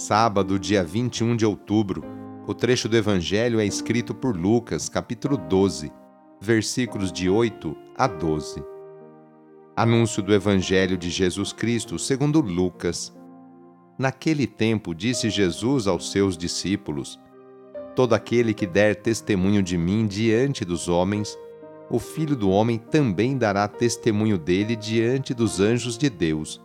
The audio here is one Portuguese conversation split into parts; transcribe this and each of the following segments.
Sábado, dia 21 de outubro. O trecho do Evangelho é escrito por Lucas, capítulo 12, versículos de 8 a 12. Anúncio do Evangelho de Jesus Cristo segundo Lucas. Naquele tempo disse Jesus aos seus discípulos: Todo aquele que der testemunho de mim diante dos homens, o Filho do Homem também dará testemunho dele diante dos anjos de Deus.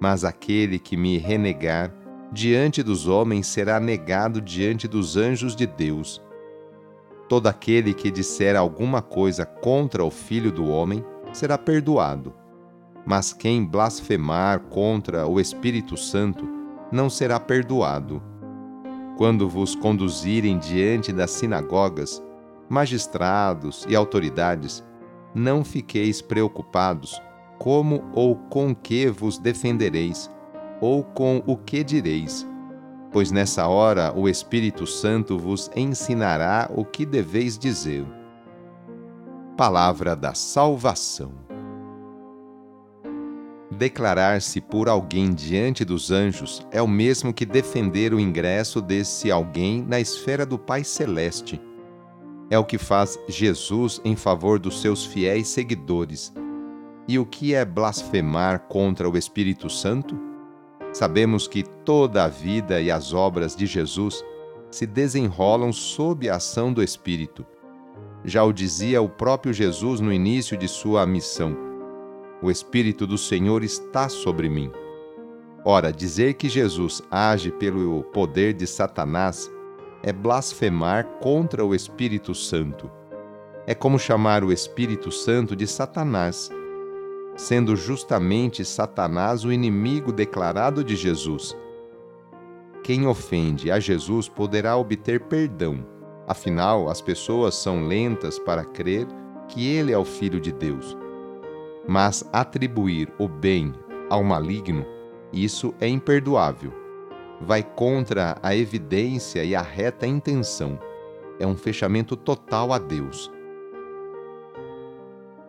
Mas aquele que me renegar diante dos homens será negado diante dos anjos de Deus. Todo aquele que disser alguma coisa contra o Filho do Homem será perdoado. Mas quem blasfemar contra o Espírito Santo não será perdoado. Quando vos conduzirem diante das sinagogas, magistrados e autoridades, não fiqueis preocupados como ou com que vos defendereis, ou com o que direis, pois nessa hora o Espírito Santo vos ensinará o que deveis dizer. Palavra da Salvação. Declarar-se por alguém diante dos anjos é o mesmo que defender o ingresso desse alguém na esfera do Pai Celeste é o que faz Jesus em favor dos seus fiéis seguidores. E o que é blasfemar contra o Espírito Santo? Sabemos que toda a vida e as obras de Jesus se desenrolam sob a ação do Espírito. Já o dizia o próprio Jesus no início de sua missão: O Espírito do Senhor está sobre mim. Ora, dizer que Jesus age pelo poder de Satanás é blasfemar contra o Espírito Santo. É como chamar o Espírito Santo de Satanás, sendo justamente Satanás o inimigo declarado de Jesus. Quem ofende a Jesus poderá obter perdão, afinal, as pessoas são lentas para crer que ele é o Filho de Deus. Mas atribuir o bem ao maligno, isso é imperdoável vai contra a evidência e a reta intenção. É um fechamento total a Deus.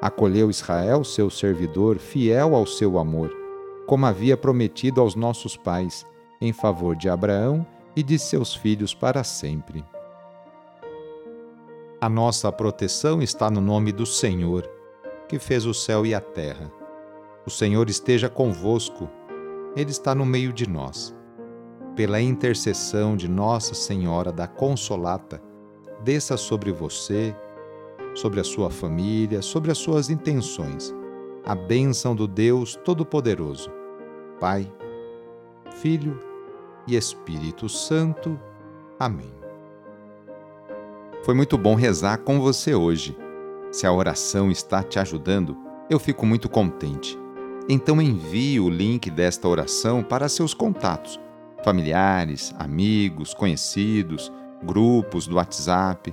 Acolheu Israel, seu servidor, fiel ao seu amor, como havia prometido aos nossos pais, em favor de Abraão e de seus filhos para sempre. A nossa proteção está no nome do Senhor, que fez o céu e a terra. O Senhor esteja convosco, Ele está no meio de nós. Pela intercessão de Nossa Senhora da Consolata, desça sobre você, sobre a sua família, sobre as suas intenções, a bênção do Deus Todo-Poderoso, Pai, Filho e Espírito Santo. Amém. Foi muito bom rezar com você hoje. Se a oração está te ajudando, eu fico muito contente. Então envie o link desta oração para seus contatos, familiares, amigos, conhecidos, grupos do WhatsApp.